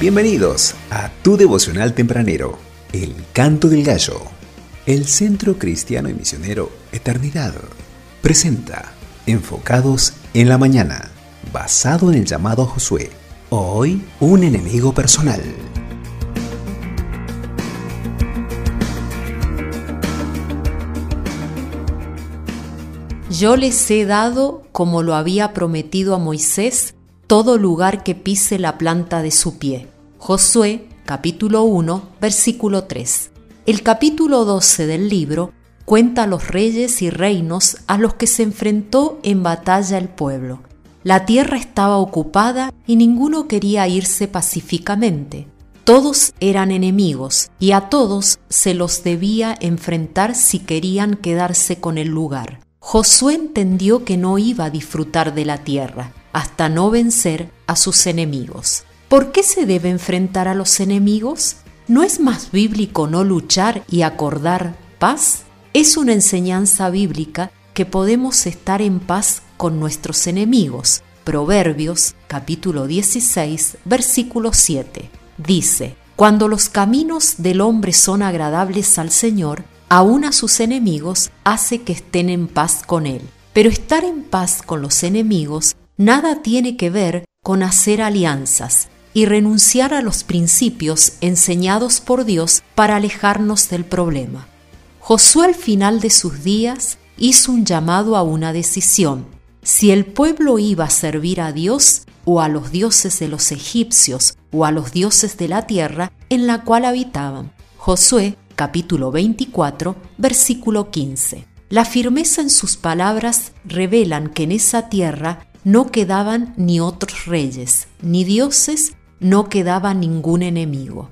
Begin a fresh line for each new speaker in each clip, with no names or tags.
Bienvenidos a tu devocional tempranero, El Canto del Gallo. El Centro Cristiano y Misionero Eternidad presenta Enfocados en la Mañana, basado en el llamado a Josué. Hoy, un enemigo personal.
Yo les he dado, como lo había prometido a Moisés, todo lugar que pise la planta de su pie. Josué capítulo 1 versículo 3. El capítulo 12 del libro cuenta los reyes y reinos a los que se enfrentó en batalla el pueblo. La tierra estaba ocupada y ninguno quería irse pacíficamente. Todos eran enemigos y a todos se los debía enfrentar si querían quedarse con el lugar. Josué entendió que no iba a disfrutar de la tierra hasta no vencer a sus enemigos. ¿Por qué se debe enfrentar a los enemigos? ¿No es más bíblico no luchar y acordar paz? Es una enseñanza bíblica que podemos estar en paz con nuestros enemigos. Proverbios capítulo 16 versículo 7 dice, Cuando los caminos del hombre son agradables al Señor, aun a sus enemigos hace que estén en paz con él. Pero estar en paz con los enemigos nada tiene que ver con hacer alianzas y renunciar a los principios enseñados por Dios para alejarnos del problema. Josué al final de sus días hizo un llamado a una decisión. Si el pueblo iba a servir a Dios o a los dioses de los egipcios o a los dioses de la tierra en la cual habitaban. Josué capítulo 24 versículo 15. La firmeza en sus palabras revelan que en esa tierra no quedaban ni otros reyes, ni dioses, no quedaba ningún enemigo.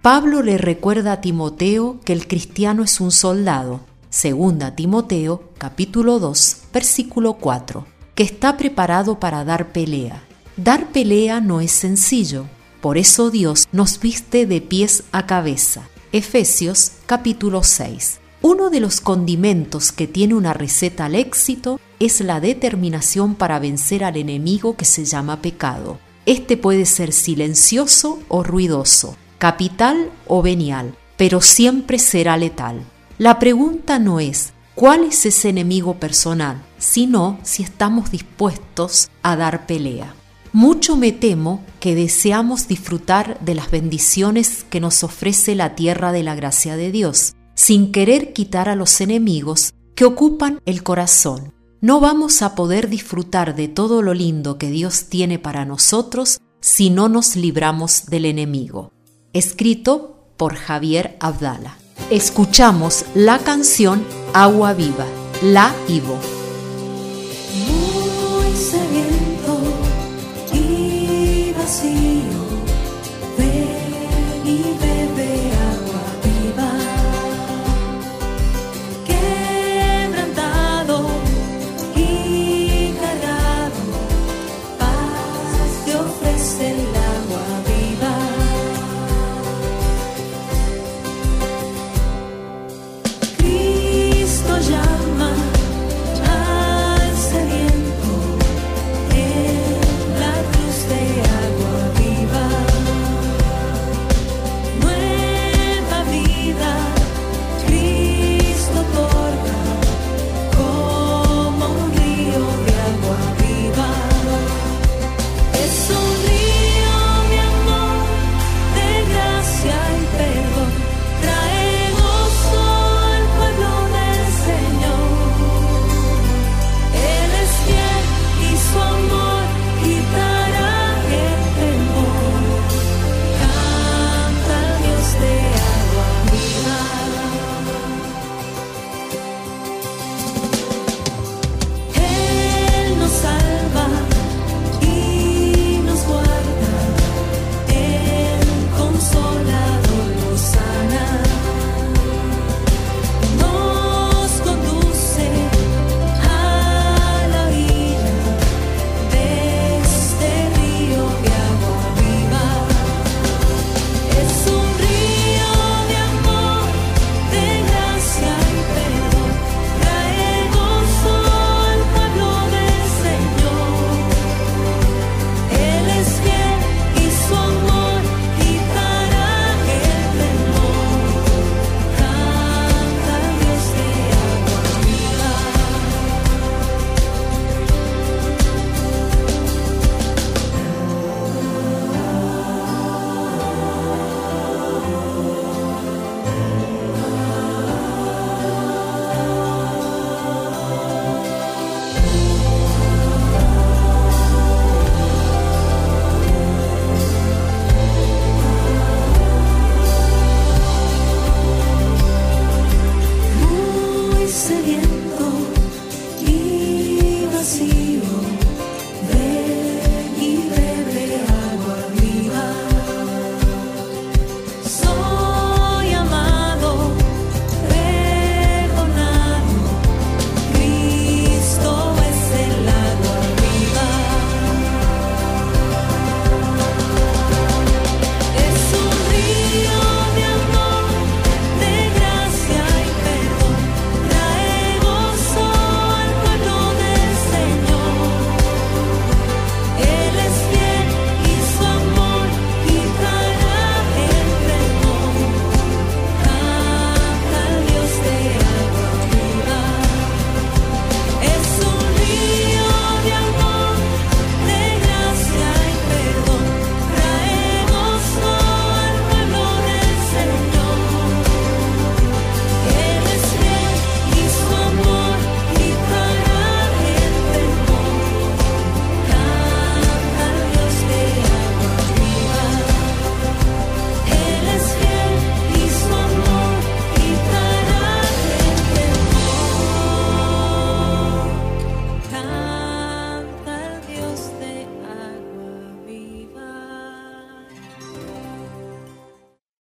Pablo le recuerda a Timoteo que el cristiano es un soldado, segunda Timoteo capítulo 2 versículo 4, que está preparado para dar pelea. Dar pelea no es sencillo, por eso Dios nos viste de pies a cabeza. Efesios capítulo 6. Uno de los condimentos que tiene una receta al éxito es la determinación para vencer al enemigo que se llama pecado. Este puede ser silencioso o ruidoso, capital o venial, pero siempre será letal. La pregunta no es cuál es ese enemigo personal, sino si estamos dispuestos a dar pelea. Mucho me temo que deseamos disfrutar de las bendiciones que nos ofrece la tierra de la gracia de Dios, sin querer quitar a los enemigos que ocupan el corazón. No vamos a poder disfrutar de todo lo lindo que Dios tiene para nosotros si no nos libramos del enemigo. Escrito por Javier Abdala. Escuchamos la canción Agua Viva, La Ivo.
en la